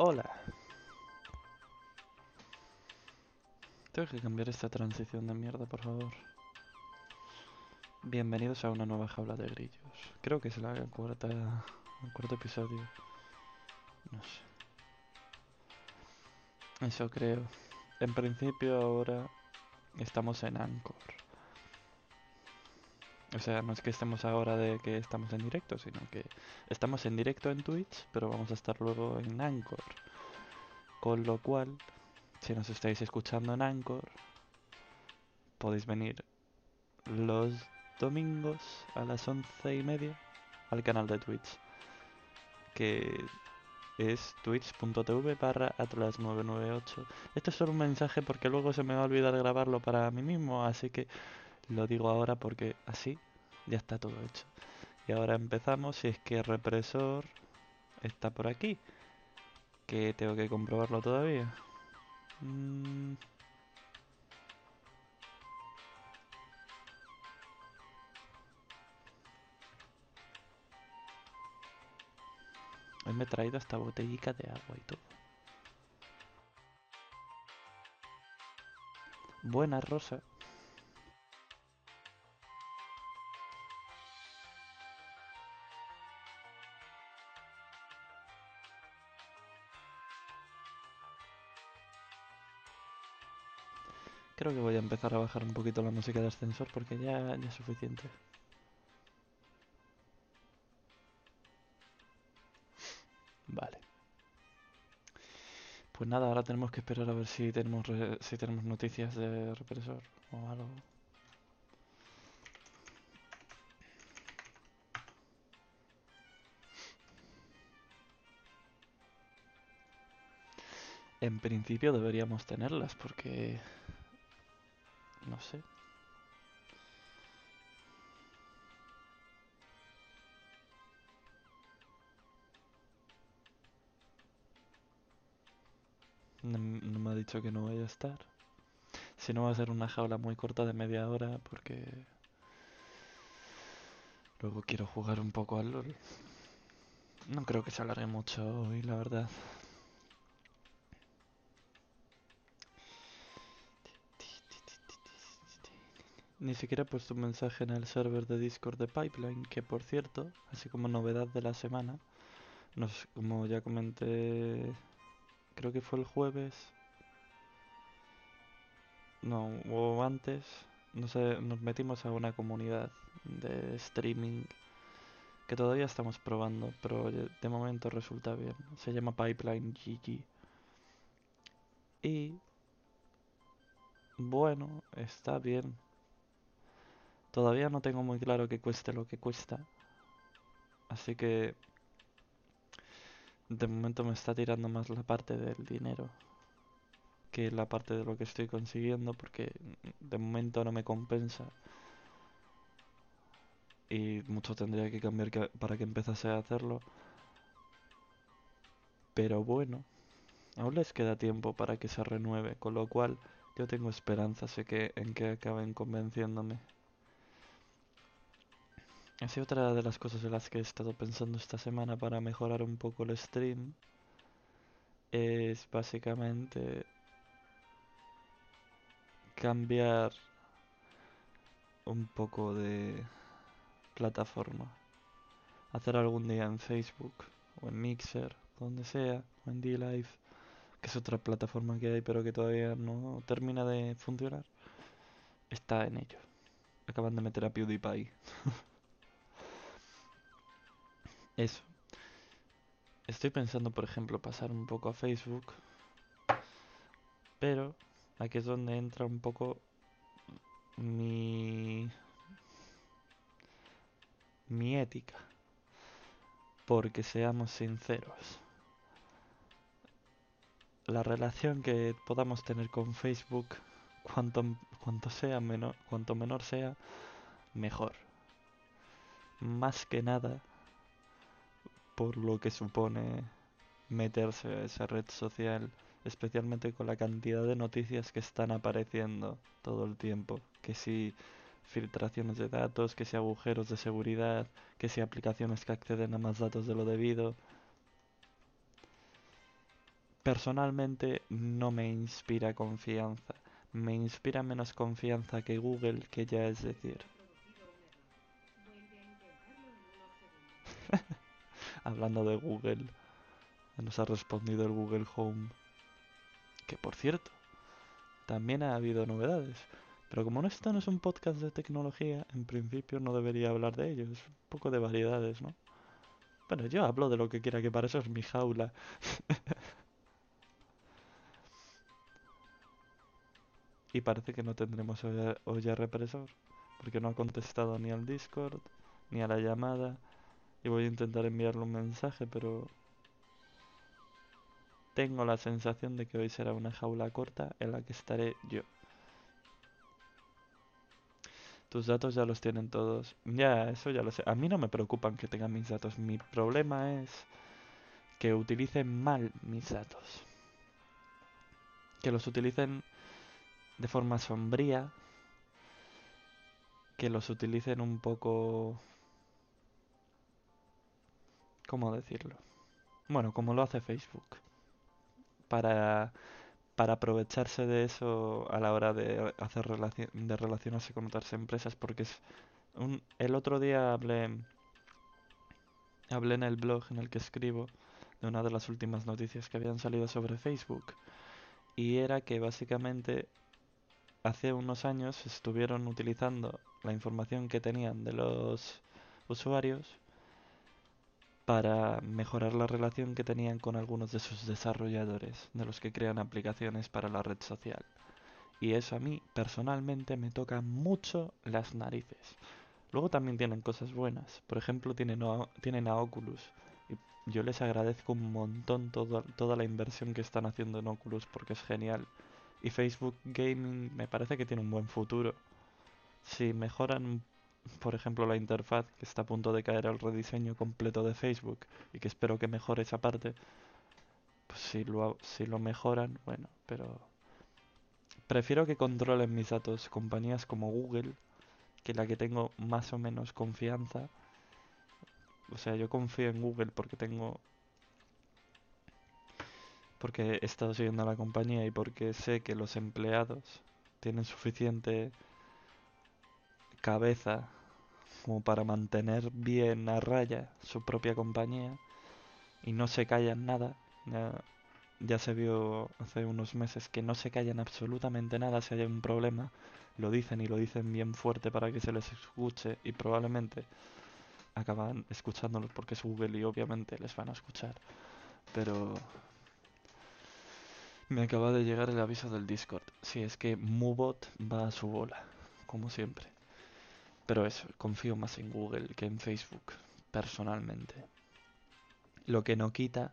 Hola. Tengo que cambiar esta transición de mierda, por favor. Bienvenidos a una nueva jaula de grillos. Creo que es la cuarta, el cuarto episodio. No sé. Eso creo. En principio ahora estamos en Anchor. O sea, no es que estemos ahora de que estamos en directo, sino que estamos en directo en Twitch, pero vamos a estar luego en Anchor. Con lo cual, si nos estáis escuchando en Anchor, podéis venir los domingos a las once y media al canal de Twitch, que es twitch.tv barra atlas998. Esto es solo un mensaje porque luego se me va a olvidar grabarlo para mí mismo, así que lo digo ahora porque así ya está todo hecho. Y ahora empezamos, si es que represor está por aquí, que tengo que comprobarlo todavía. Mm. Hoy me he traído esta botellita de agua y todo. Buena rosa. Creo que voy a empezar a bajar un poquito la música de ascensor porque ya, ya es suficiente. Vale. Pues nada, ahora tenemos que esperar a ver si tenemos si tenemos noticias de represor o algo. En principio deberíamos tenerlas porque no sé. No, me ha dicho que no vaya a estar. Si no va a ser una jaula muy corta de media hora porque luego quiero jugar un poco al LOL. No creo que se alargue mucho hoy, la verdad. Ni siquiera he puesto un mensaje en el server de Discord de Pipeline, que por cierto, así como novedad de la semana, nos, como ya comenté, creo que fue el jueves, no, o antes, no sé, nos metimos a una comunidad de streaming que todavía estamos probando, pero de momento resulta bien. Se llama Pipeline GG. Y bueno, está bien. Todavía no tengo muy claro que cueste lo que cuesta. Así que de momento me está tirando más la parte del dinero que la parte de lo que estoy consiguiendo porque de momento no me compensa y mucho tendría que cambiar para que empezase a hacerlo. Pero bueno, aún les queda tiempo para que se renueve, con lo cual yo tengo esperanzas de que, en que acaben convenciéndome. Así otra de las cosas en las que he estado pensando esta semana para mejorar un poco el stream es básicamente cambiar un poco de plataforma. Hacer algún día en Facebook o en Mixer, donde sea, o en D-Live, que es otra plataforma que hay pero que todavía no termina de funcionar. Está en ello. Acaban de meter a PewDiePie. Eso. Estoy pensando, por ejemplo, pasar un poco a Facebook, pero aquí es donde entra un poco mi mi ética, porque seamos sinceros, la relación que podamos tener con Facebook, cuanto, cuanto sea cuanto menor sea, mejor. Más que nada por lo que supone meterse a esa red social, especialmente con la cantidad de noticias que están apareciendo todo el tiempo, que si filtraciones de datos, que si agujeros de seguridad, que si aplicaciones que acceden a más datos de lo debido. personalmente no me inspira confianza. Me inspira menos confianza que Google, que ya es decir. Hablando de Google, nos ha respondido el Google Home. Que por cierto, también ha habido novedades. Pero como esto no es un podcast de tecnología, en principio no debería hablar de ello. Es un poco de variedades, ¿no? Bueno, yo hablo de lo que quiera que para eso es mi jaula. y parece que no tendremos hoy ya represor. Porque no ha contestado ni al Discord, ni a la llamada. Y voy a intentar enviarle un mensaje, pero... Tengo la sensación de que hoy será una jaula corta en la que estaré yo. Tus datos ya los tienen todos. Ya, eso ya lo sé. A mí no me preocupan que tengan mis datos. Mi problema es que utilicen mal mis datos. Que los utilicen de forma sombría. Que los utilicen un poco... ¿Cómo decirlo? Bueno, como lo hace Facebook. Para para aprovecharse de eso a la hora de hacer de relacionarse con otras empresas porque es un, el otro día hablé hablé en el blog en el que escribo de una de las últimas noticias que habían salido sobre Facebook y era que básicamente hace unos años estuvieron utilizando la información que tenían de los usuarios para mejorar la relación que tenían con algunos de sus desarrolladores, de los que crean aplicaciones para la red social. Y eso a mí personalmente me toca mucho las narices. Luego también tienen cosas buenas. Por ejemplo, tienen a, tienen Oculus. Y yo les agradezco un montón toda la inversión que están haciendo en Oculus porque es genial. Y Facebook Gaming me parece que tiene un buen futuro. Si mejoran por ejemplo, la interfaz, que está a punto de caer al rediseño completo de Facebook y que espero que mejore esa parte, pues si lo, si lo mejoran, bueno, pero prefiero que controlen mis datos compañías como Google, que la que tengo más o menos confianza. O sea, yo confío en Google porque tengo porque he estado siguiendo a la compañía y porque sé que los empleados tienen suficiente cabeza como para mantener bien a raya su propia compañía y no se callan nada. Ya, se vio hace unos meses que no se callan absolutamente nada si hay un problema. Lo dicen y lo dicen bien fuerte para que se les escuche y probablemente acaban escuchándolos porque es Google y obviamente les van a escuchar. Pero me acaba de llegar el aviso del Discord. Si es que Mubot va a su bola, como siempre. Pero eso, confío más en Google que en Facebook, personalmente. Lo que no quita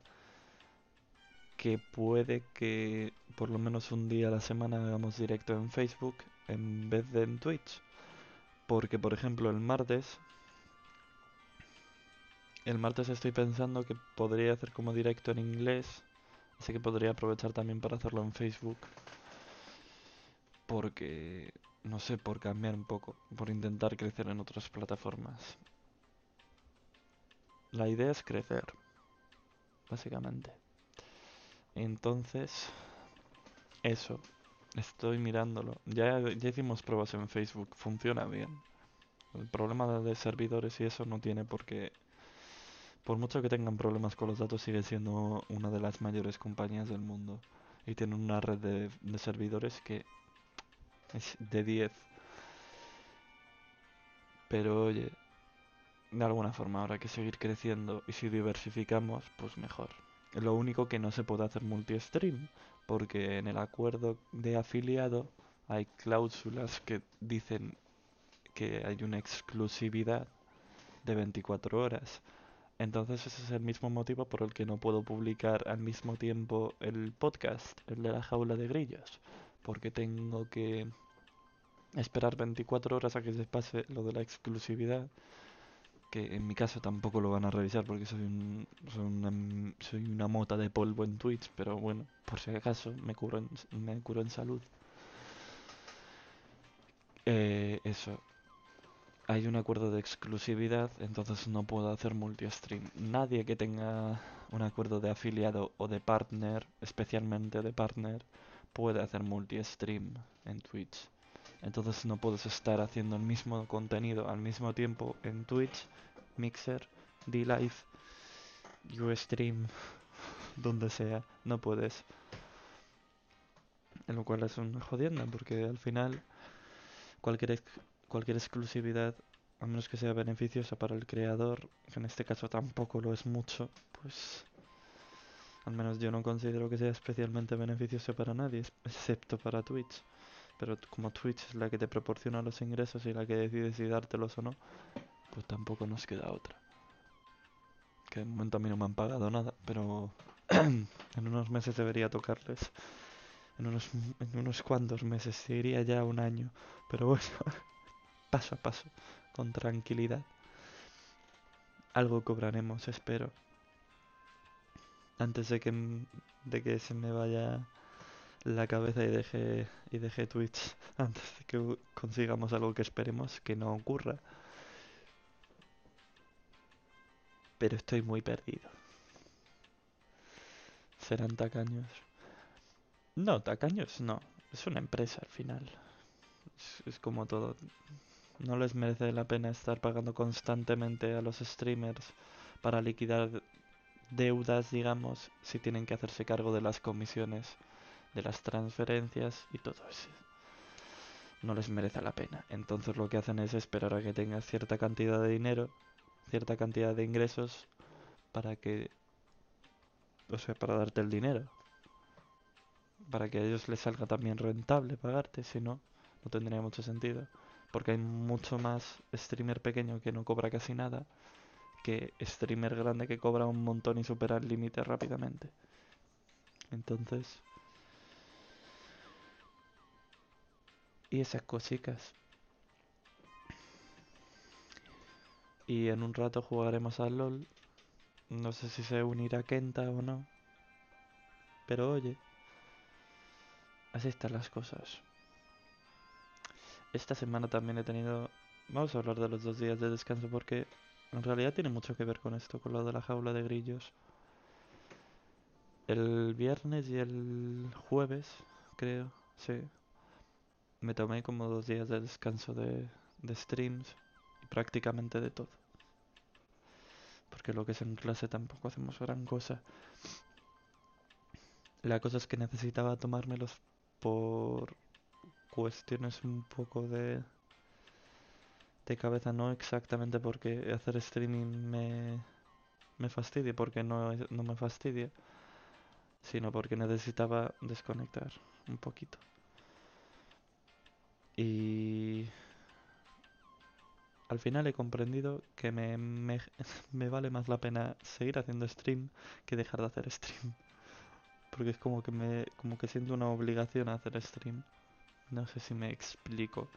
que puede que por lo menos un día a la semana hagamos directo en Facebook en vez de en Twitch. Porque, por ejemplo, el martes... El martes estoy pensando que podría hacer como directo en inglés. Así que podría aprovechar también para hacerlo en Facebook. Porque no sé, por cambiar un poco, por intentar crecer en otras plataformas. La idea es crecer, básicamente. Entonces, eso, estoy mirándolo. Ya, hicimos pruebas en Facebook, funciona bien. El problema de servidores y eso no tiene por qué... Por mucho que tengan problemas con los datos, sigue siendo una de las mayores compañías del mundo. Y tienen una red de, servidores que de 10. Pero oye, de alguna forma habrá que seguir creciendo y si diversificamos, pues mejor. Lo único que no se puede hacer multi-stream, porque en el acuerdo de afiliado hay cláusulas que dicen que hay una exclusividad de 24 horas. Entonces ese es el mismo motivo por el que no puedo publicar al mismo tiempo el podcast, el de la jaula de grillos, porque tengo que esperar 24 horas a que se pase lo de la exclusividad, que en mi caso tampoco lo van a revisar porque soy, un, soy, una, soy una mota de polvo en Twitch, pero bueno, por si acaso me curo en, me curo en salud. Eh, eso. hay un acuerdo de exclusividad, entonces no puedo hacer multi-stream. Nadie que tenga un acuerdo de afiliado o de partner, especialmente de partner, puede hacer multi-stream en Twitch. Entonces no puedes estar haciendo el mismo contenido al mismo tiempo en Twitch, Mixer, D-Live, Ustream, donde sea. No puedes. En lo cual es una jodienda, porque al final cualquier, cualquier exclusividad, a menos que sea beneficiosa para el creador, que en este caso tampoco lo es mucho, pues al menos yo no considero que sea especialmente beneficioso para nadie, excepto para Twitch. Pero como Twitch es la que te proporciona los ingresos y la que decide si dártelos o no, pues tampoco nos queda otra. Que de momento a mí no me han pagado nada, pero en unos meses debería tocarles. En unos, en unos cuantos meses, se iría ya un año. Pero bueno, paso a paso, con tranquilidad. Algo cobraremos, espero. Antes de que, de que se me vaya la cabeza y deje, y deje Twitch. Antes de que consigamos algo que esperemos que no ocurra. Pero estoy muy perdido. ¿Serán tacaños? No, tacaños no. Es una empresa al final. Es, como todo. No les merece la pena estar pagando constantemente a los streamers para liquidar deudas, digamos, si tienen que hacerse cargo de las comisiones, de las transferencias y todo eso. No les merece la pena. Entonces lo que hacen es esperar a que tengas cierta cantidad de dinero, cierta cantidad de ingresos para que o sea, para darte el dinero. Para que a ellos les salga también rentable pagarte, si no, no tendría mucho sentido. Porque hay mucho más streamer pequeño que no cobra casi nada que streamer grande que cobra un montón y supera el límite rápidamente. Entonces... Y esas cositas. Y en un rato jugaremos al LOL no sé si se unirá Kenta o no. Pero oye, así están las cosas. Esta semana también he tenido... Vamos a hablar de los dos días de descanso porque en realidad tiene mucho que ver con esto, con lo de la jaula de grillos. El viernes y el jueves, creo, sí. Me tomé como dos días de descanso de, streams y prácticamente de todo porque lo que es en clase tampoco hacemos gran cosa. La cosa es que necesitaba tomármelos por cuestiones un poco de de cabeza, no exactamente porque hacer streaming me, me fastidie, porque no, no me fastidia, sino porque necesitaba desconectar un poquito. Y al final he comprendido que me, me, vale más la pena seguir haciendo stream que dejar de hacer stream. Porque es como que me como que siento una obligación a hacer stream. No sé si me explico.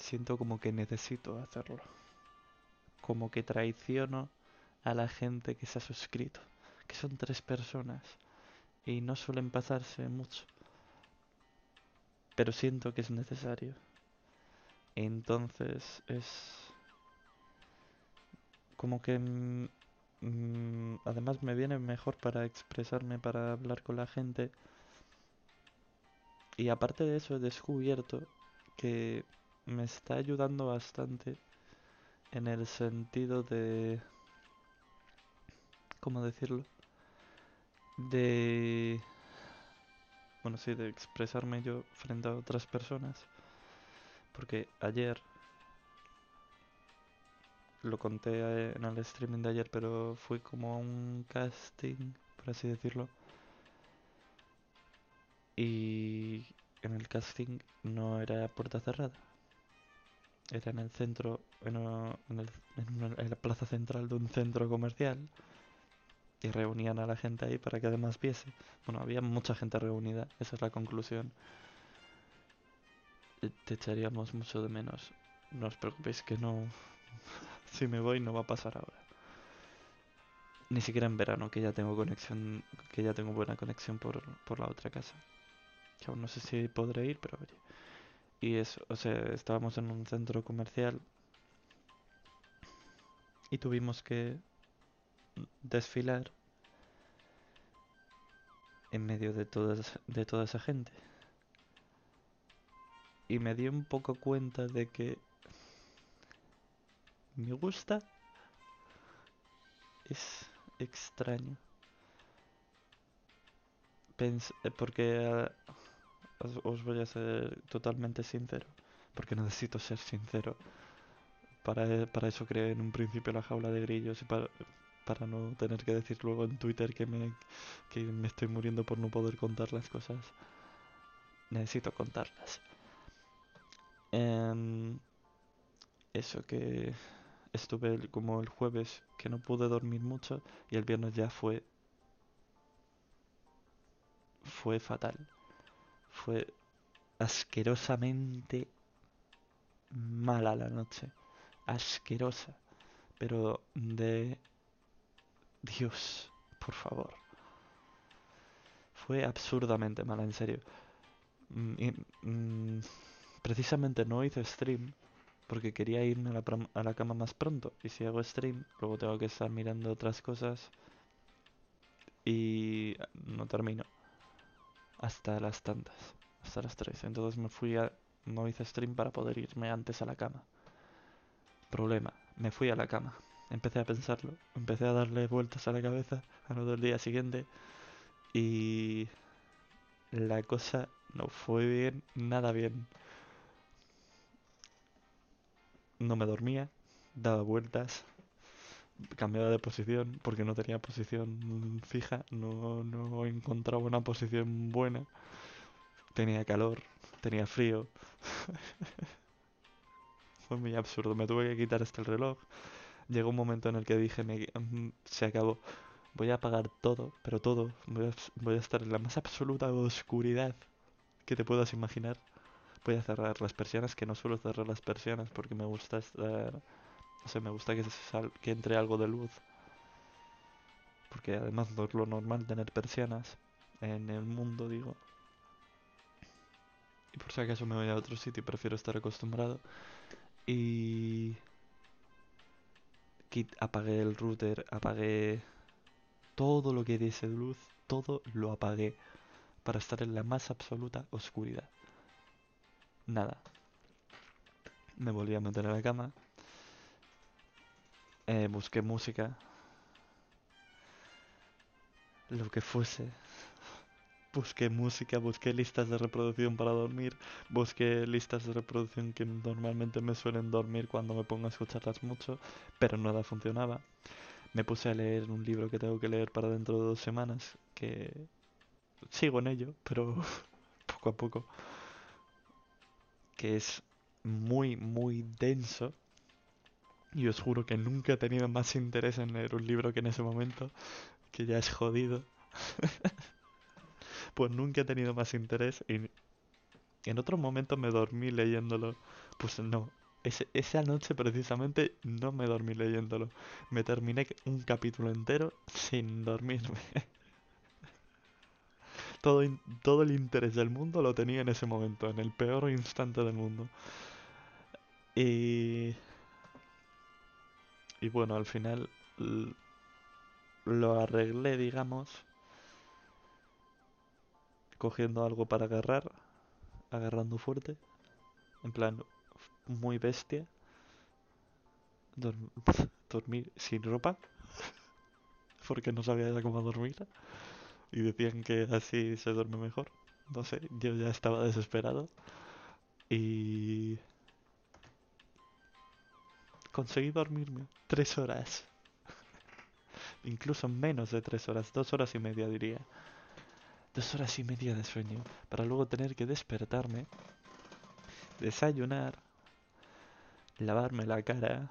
Siento como que necesito hacerlo. Como que traiciono a la gente que se ha suscrito. Que son tres personas. Y no suelen pasarse mucho. Pero siento que es necesario. Entonces es como que mm, mm, además me viene mejor para expresarme, para hablar con la gente. Y aparte de eso he descubierto que me está ayudando bastante en el sentido de... ¿Cómo decirlo? De... Bueno, sí, de expresarme yo frente a otras personas. Porque ayer lo conté eh, en el streaming de ayer, pero fui como un casting, por así decirlo. Y en el casting no era puerta cerrada. Era en el centro, en, en la plaza central de un centro comercial. Y reunían a la gente ahí para que además viese. Bueno, había mucha gente reunida, esa es la conclusión te echaríamos mucho de menos. No os preocupéis que no... si me voy no va a pasar ahora. Ni siquiera en verano, que ya tengo conexión, que ya tengo buena conexión por, por la otra casa. Que aún no sé si podré ir, pero oye. Y eso, o sea, estábamos en un centro comercial y tuvimos que desfilar en medio de toda, de toda esa gente. Y me di un poco cuenta de que me gusta es extraño. Eh, porque ah, os, voy a ser totalmente sincero, porque necesito ser sincero. Para, eh, para eso creé en un principio la jaula de grillos y para, para no tener que decir luego en Twitter que me, que me estoy muriendo por no poder contar las cosas. Necesito contarlas. Em, eso que estuve como el jueves que no pude dormir mucho y el viernes ya fue fue fatal. Fue asquerosamente mala la noche. Asquerosa. Pero de Dios, por favor. Fue absurdamente mala, en serio. Mm, mm, precisamente no hice stream porque quería irme a la, cama más pronto. Y si hago stream, luego tengo que estar mirando otras cosas y no termino hasta las tantas, hasta las 3. Entonces me fui a... no hice stream para poder irme antes a la cama. Problema, me fui a la cama. Empecé a pensarlo, empecé a darle vueltas a la cabeza a lo del día siguiente y la cosa no fue bien, nada bien. No me dormía, daba vueltas, cambiaba de posición porque no tenía posición fija, no, no encontraba una posición buena. Tenía calor, tenía frío. Fue muy absurdo, me tuve que quitar este el reloj. Llegó un momento en el que dije, me, mm, se acabó. Voy a apagar todo, pero todo. Voy a, voy a estar en la más absoluta oscuridad que te puedas imaginar. Voy a cerrar las persianas, que no suelo cerrar las persianas porque me gusta estar o sea, me gusta que, entre algo de luz. Porque además no es lo normal tener persianas en el mundo, digo. Y por si acaso me voy a otro sitio, prefiero estar acostumbrado. Y... Apagué el router, apagué todo lo que diese luz, todo lo apagué para estar en la más absoluta oscuridad. Nada. Me volví a meter en la cama, eh, busqué música. Lo que fuese. Busqué música, busqué listas de reproducción para dormir, busqué listas de reproducción que normalmente me suelen dormir cuando me pongo a escucharlas mucho, pero nada funcionaba. Me puse a leer un libro que tengo que leer para dentro de dos semanas, que sigo en ello, pero poco a poco, que es muy, muy denso y os juro que nunca he tenido más interés en leer un libro que en ese momento, que ya es jodido. pues nunca he tenido más interés y en otro momento me dormí leyéndolo. Pues no, esa noche precisamente no me dormí leyéndolo. Me terminé un capítulo entero sin dormirme. todo, todo el interés del mundo lo tenía en ese momento, en el peor instante del mundo. Y y bueno, al final lo arreglé, digamos, cogiendo algo para agarrar, agarrando fuerte, en plan muy bestia, dormir sin ropa, porque no sabía ya cómo dormir, y decían que así se duerme mejor. No sé, yo ya estaba desesperado y conseguí dormirme tres horas. Incluso menos de tres horas, dos horas y media diría. Dos horas y media de sueño, para luego tener que despertarme, desayunar, lavarme la cara,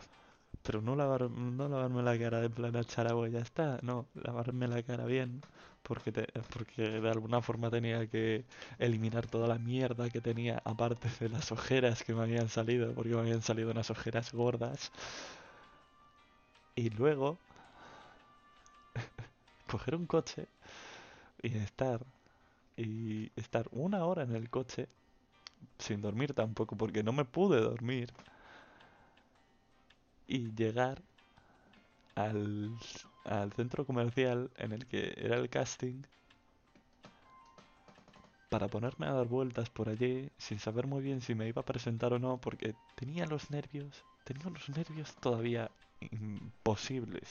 pero no, lavar, no lavarme la cara de plan y ya está, no, lavarme la cara bien, porque, porque de alguna forma tenía que eliminar toda la mierda que tenía, aparte de las ojeras que me habían salido, porque me habían salido unas ojeras gordas. Y luego, coger un coche y estar, y estar una hora en el coche, sin dormir tampoco, porque no me pude dormir, y llegar al, al centro comercial en el que era el casting para ponerme a dar vueltas por allí sin saber muy bien si me iba a presentar o no porque tenía los nervios, tenía los nervios todavía imposibles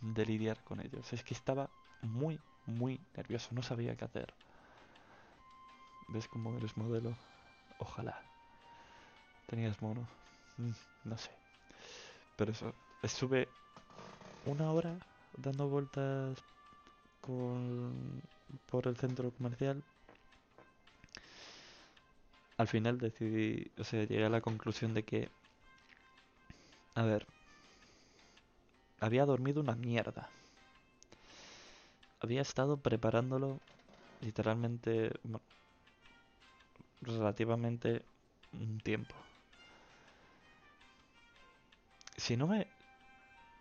de lidiar con ellos. Es que estaba muy, muy nervioso, no sabía qué hacer. ¿Ves cómo eres modelo? Ojalá. Tenías mono. Mm, no sé. Pero eso, estuve una hora dando vueltas por el centro comercial. Al final decidí, o sea, llegué a la conclusión de que, a ver, había dormido una mierda. Había estado preparándolo literalmente, relativamente un tiempo. Si no me...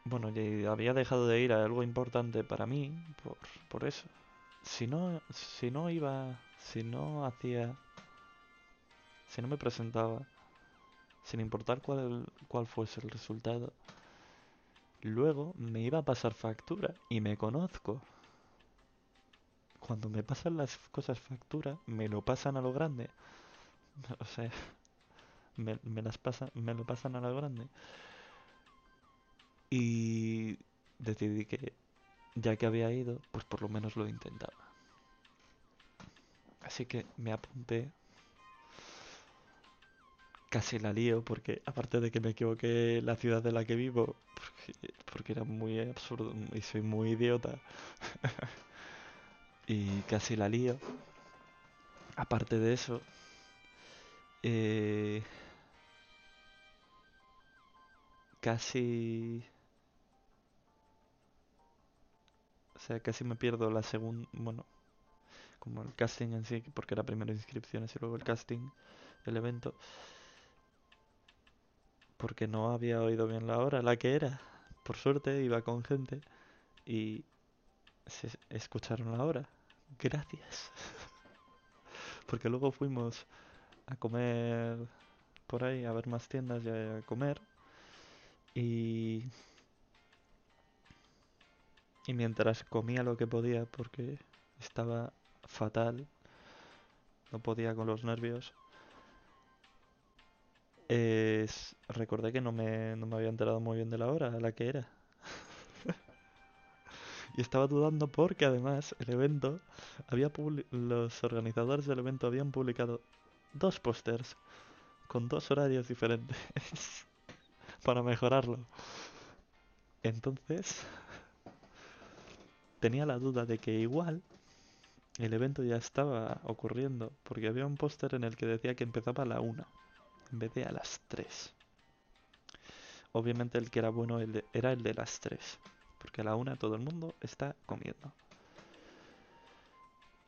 Bueno, había dejado de ir a algo importante para mí, por, por eso. Si no, si no iba, si no hacía, si no me presentaba, sin importar cuál, cuál fuese el resultado, luego me iba a pasar factura y me conozco. Cuando me pasan las cosas factura, me lo pasan a lo grande. O sea, me, me las pasan, me lo pasan a lo grande. Y decidí que ya que había ido, pues por lo menos lo intentaba. Así que me apunté. Casi la lío porque aparte de que me equivoqué la ciudad de la que vivo, porque, porque era muy absurdo y soy muy idiota. y casi la lío. Aparte de eso, eh, casi sea, casi me pierdo la segunda, bueno, como el casting en sí, porque era primero inscripciones y luego el casting, el evento, porque no había oído bien la hora, la que era. Por suerte iba con gente y se escucharon la hora. Gracias. porque luego fuimos a comer por ahí, a ver más tiendas y a comer. Y y mientras comía lo que podía, porque estaba fatal, no podía con los nervios, recordé que no me, no me había enterado muy bien de la hora a la que era. y estaba dudando porque además el evento había los organizadores del evento habían publicado dos pósters con dos horarios diferentes para mejorarlo. Entonces, tenía la duda de que igual el evento ya estaba ocurriendo, porque había un póster en el que decía que empezaba a la 1, en vez de a las 3. Obviamente el que era bueno era el de las 3, porque a la 1 todo el mundo está comiendo.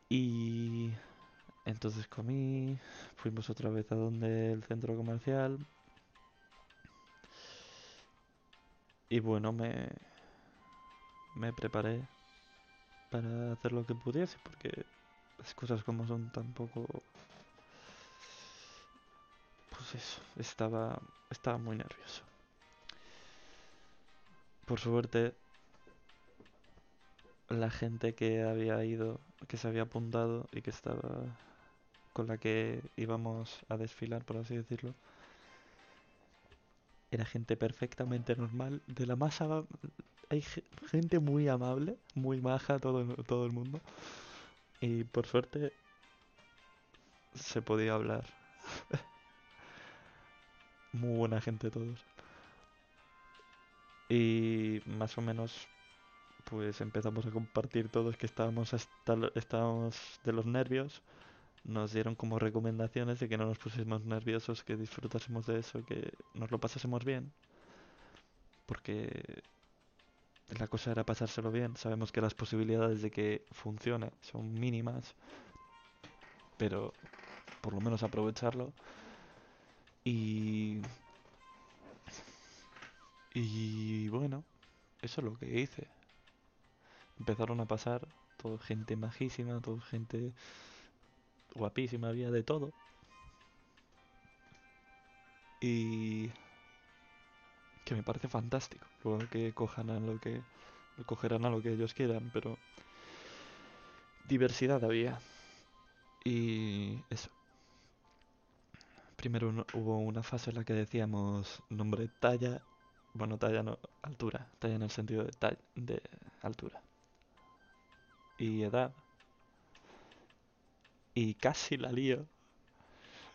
Y entonces comí, fuimos otra vez a donde el centro comercial. Y bueno, me, me preparé para hacer lo que pudiese, porque las cosas como son tampoco... Pues eso, estaba, estaba muy nervioso. Por suerte, la gente que había ido, que se había apuntado y que estaba con la que íbamos a desfilar, por así decirlo, era gente perfectamente normal, de la más hay gente muy amable, muy maja, todo, todo el mundo. Y por suerte se podía hablar. muy buena gente todos. Y más o menos pues empezamos a compartir todos que estábamos hasta estábamos de los nervios. Nos dieron como recomendaciones de que no nos pusiésemos nerviosos, que disfrutásemos de eso, que nos lo pasásemos bien. Porque la cosa era pasárselo bien. Sabemos que las posibilidades de que funcione son mínimas, pero por lo menos aprovecharlo. Y. Y bueno, eso es lo que hice. Empezaron a pasar todo gente majísima, todo gente guapísima, había de todo. Y que me parece fantástico. Luego que cojan a lo que cogerán a lo que ellos quieran, pero diversidad había. Y eso. Primero hubo una fase en la que decíamos nombre talla, bueno, talla no, altura, talla en el sentido de, talla, de altura. Y edad. Y casi la lío.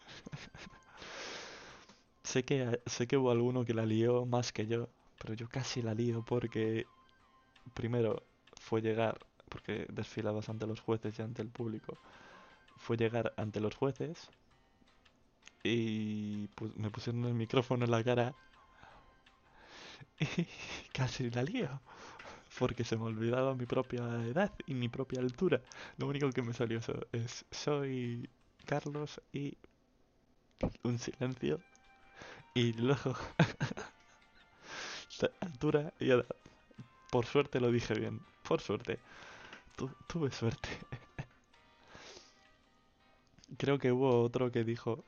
sé, que, sé que hubo alguno que la lió más que yo, pero yo casi la lío porque primero fue llegar, porque desfilabas ante los jueces y ante el público, fue llegar ante los jueces y me pusieron el micrófono en la cara y casi la lío. Porque se me olvidaba mi propia edad y mi propia altura. Lo único que me salió es soy Carlos y un silencio. Y luego altura y edad. Por suerte lo dije bien. Por suerte. tuve suerte. Creo que hubo otro que dijo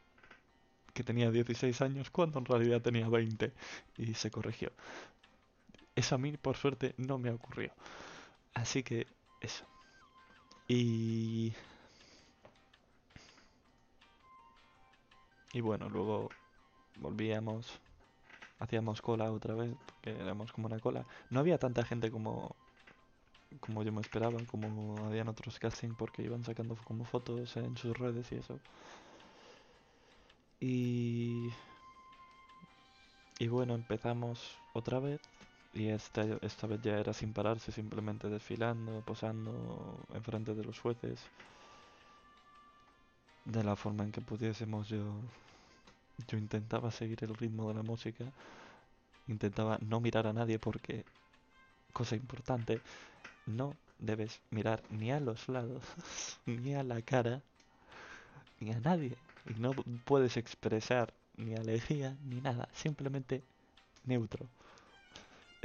que tenía 16 años cuando en realidad tenía 20 y se corrigió. Eso a mí, por suerte, no me ocurrió. Así que eso. Y... Y bueno, luego volvíamos, hacíamos cola otra vez, porque éramos como una cola. No había tanta gente como como yo me esperaba, como habían otros casting porque iban sacando como fotos en sus redes y eso. Y, y bueno, empezamos otra vez. Y esta, esta vez ya era sin pararse, simplemente desfilando, posando enfrente de los jueces. De la forma en que pudiésemos yo... Yo intentaba seguir el ritmo de la música. Intentaba no mirar a nadie porque... Cosa importante. No debes mirar ni a los lados, ni a la cara, ni a nadie y no puedes expresar ni alegría ni nada, simplemente neutro.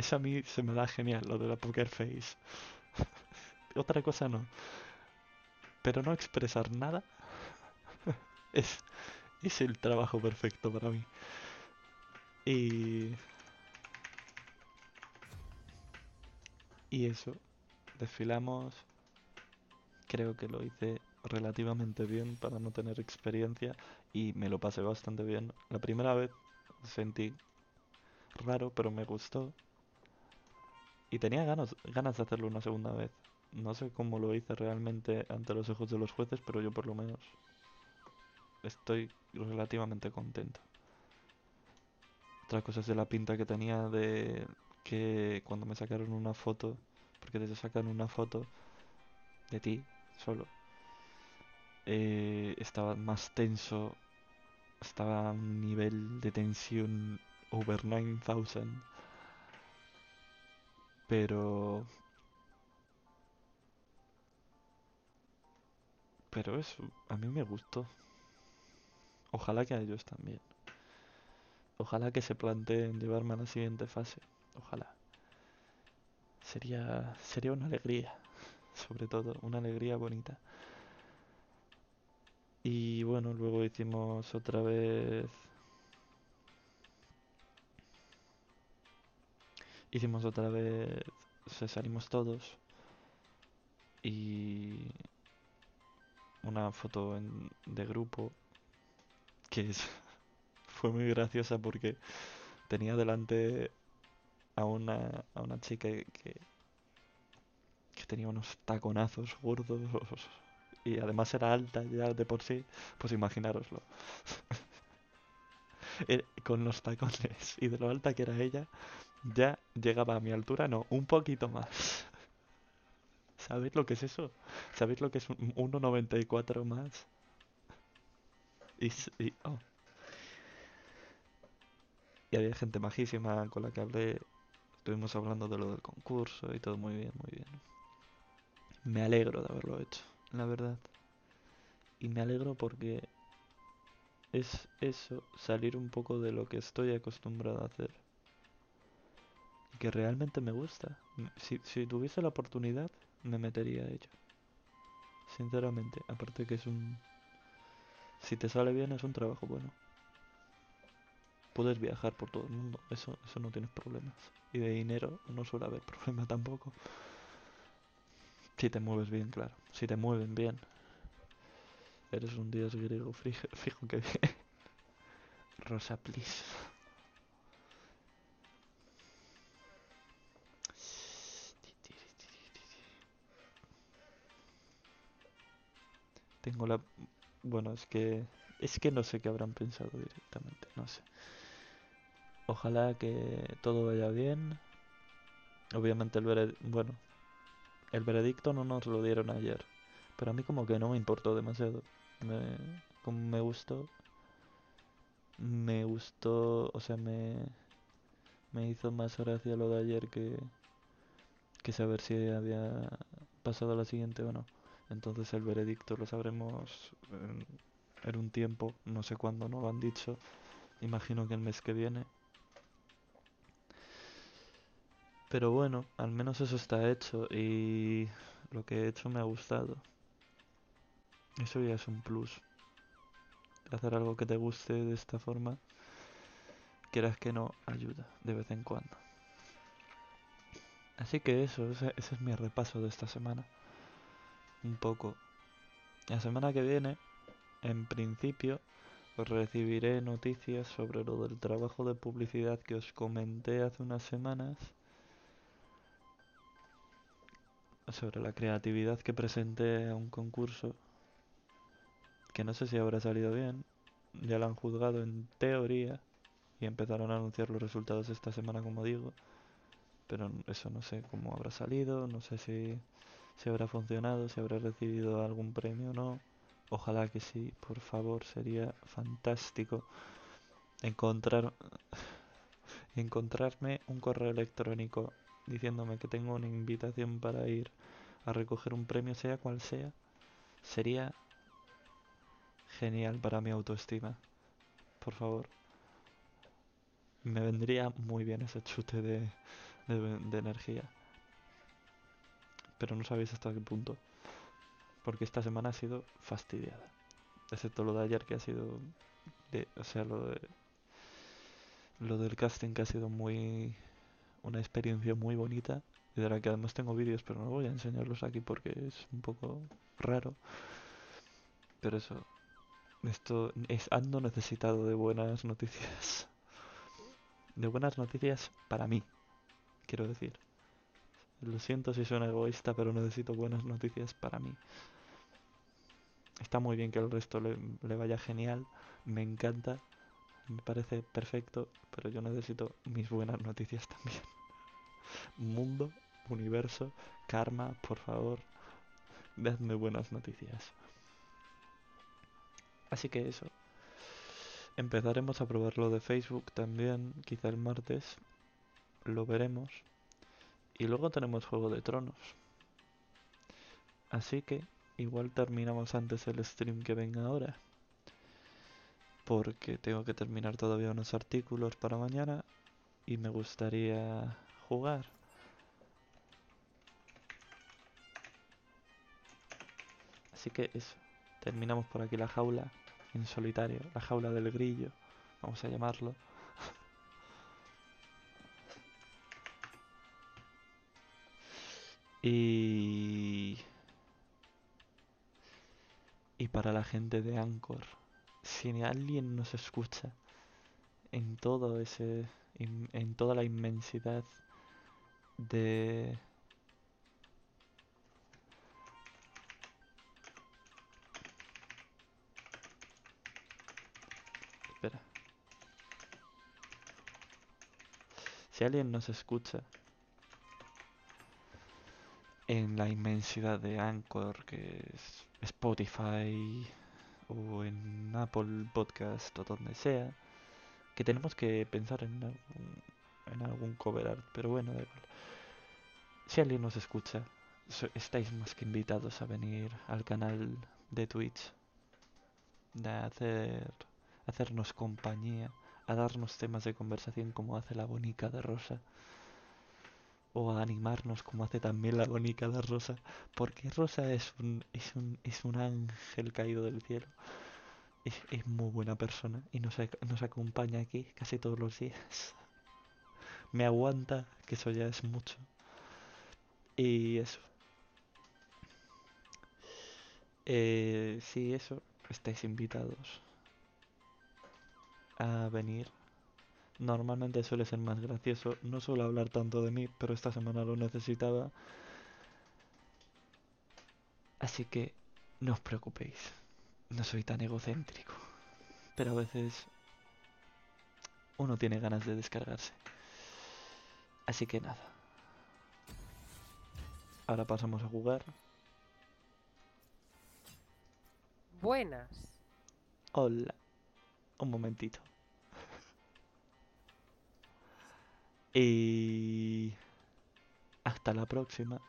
Eso a mí se me da genial, lo de la poker face. Otra cosa no. Pero no expresar nada es, es el trabajo perfecto para mí. Y... Y eso, desfilamos, creo que lo hice relativamente bien para no tener experiencia y me lo pasé bastante bien. La primera vez sentí raro, pero me gustó. Y tenía ganas, ganas de hacerlo una segunda vez. No sé cómo lo hice realmente ante los ojos de los jueces, pero yo por lo menos estoy relativamente contento. Otra cosa es de la pinta que tenía de que cuando me sacaron una foto, porque te sacan una foto de ti solo, eh, estaba más tenso, estaba a un nivel de tensión over 9000. Pero... Pero eso, a mí me gustó. Ojalá que a ellos también. Ojalá que se planteen llevarme a la siguiente fase. Ojalá. Sería, sería una alegría. Sobre todo, una alegría bonita. Y bueno, luego hicimos otra vez... Hicimos otra vez... se salimos todos. Y... Una foto de grupo. Que fue muy graciosa porque tenía delante a una, a una chica que, que tenía unos taconazos gordos y además era alta ya de por sí, pues imaginároslo. Eh, con los tacones y de lo alta que era ella, ya llegaba a mi altura, no, un poquito más. ¿Sabéis lo que es eso? ¿Sabéis lo que es un 1,94 más? Y, y, oh. y había gente majísima con la que hablé. Estuvimos hablando de lo del concurso y todo muy bien, muy bien. Me alegro de haberlo hecho la verdad. Y me alegro porque es eso, salir un poco de lo que estoy acostumbrado a hacer. Y que realmente me gusta. Si, si tuviese la oportunidad, me metería a ello. Sinceramente, aparte que es un... Si te sale bien es un trabajo bueno. puedes viajar por todo el mundo, eso, eso no tienes problemas. Y de dinero no suele haber problema tampoco. Si te mueves bien, claro. Si te mueven bien. Eres un dios griego, fijo, fijo que bien. Rosa, please. Tengo la... Bueno, es que... Es que no sé qué habrán pensado directamente, no sé. Ojalá que todo vaya bien. Obviamente el veredicto... Bueno, el veredicto no nos lo dieron ayer. Pero a mí como que no me importó demasiado. Me, como me gustó. Me gustó, o sea, me, me hizo más gracia lo de ayer que, que saber si había pasado a la siguiente o no. Entonces el veredicto lo sabremos en, un tiempo, no sé cuándo, no lo han dicho. Imagino que el mes que viene. Pero bueno, al menos eso está hecho y lo que he hecho me ha gustado. Eso ya es un plus. Hacer algo que te guste de esta forma, quieras que no, ayuda de vez en cuando. Así que eso, ese es mi repaso de esta semana. Un poco. La semana que viene, en principio, recibiré noticias sobre lo del trabajo de publicidad que os comenté hace unas semanas. Sobre la creatividad que presenté a un concurso. Que no sé si habrá salido bien. Ya lo han juzgado en teoría. Y empezaron a anunciar los resultados esta semana, como digo. Pero eso no sé cómo habrá salido. No sé si, si habrá funcionado, si habrá recibido algún premio o no. Ojalá que sí, por favor, sería fantástico encontrar encontrarme un correo electrónico diciéndome que tengo una invitación para ir a recoger un premio, sea cual sea, sería genial para mi autoestima. Por favor. Me vendría muy bien ese chute de, de, de energía. Pero no sabéis hasta qué punto. Porque esta semana ha sido fastidiada. Excepto lo de ayer que ha sido... De, o sea, lo de... Lo del casting que ha sido muy... Una experiencia muy bonita. Y de la que además tengo vídeos, pero no voy a enseñarlos aquí porque es un poco raro. Pero eso... Esto es ando necesitado de buenas noticias. De buenas noticias para mí. Quiero decir. Lo siento si suena egoísta, pero necesito buenas noticias para mí. Está muy bien que el resto le, le, vaya genial, me encanta, me parece perfecto, pero yo necesito mis buenas noticias también. Mundo, universo, karma, por favor, dadme buenas noticias. Así que eso. Empezaremos a probar lo de Facebook también, quizá el martes. Lo veremos. Y luego tenemos Juego de Tronos. Así que igual terminamos antes el stream que venga ahora. Porque tengo que terminar todavía unos artículos para mañana y me gustaría jugar. Así que eso, terminamos por aquí la jaula en solitario, la jaula del grillo, vamos a llamarlo. Y y para la gente de Anchor. Si alguien nos escucha en todo ese en toda la inmensidad de Espera. Si alguien nos escucha en la inmensidad de Anchor, que es Spotify o en Apple Podcast o donde sea, que tenemos que pensar en algún, en algún cover art, pero bueno, da igual. Si alguien nos escucha, estáis más que invitados a venir al canal de Twitch, de hacer, hacernos compañía, a darnos temas de conversación como hace la bonica de Rosa o a animarnos como hace también la bonita de Rosa, porque Rosa es un, es un, es un ángel caído del cielo. es, es muy buena persona y nos, nos acompaña aquí casi todos los días. Me aguanta, que eso ya es mucho. Y eso. Eh, sí, eso. Estáis invitados a venir. Normalmente suele ser más gracioso. No suelo hablar tanto de mí, pero esta semana lo necesitaba. Así que no os preocupéis. No soy tan egocéntrico. Pero a veces uno tiene ganas de descargarse. Así que nada. Ahora pasamos a jugar. Buenas. Hola. Un momentito. Y... Hasta la próxima.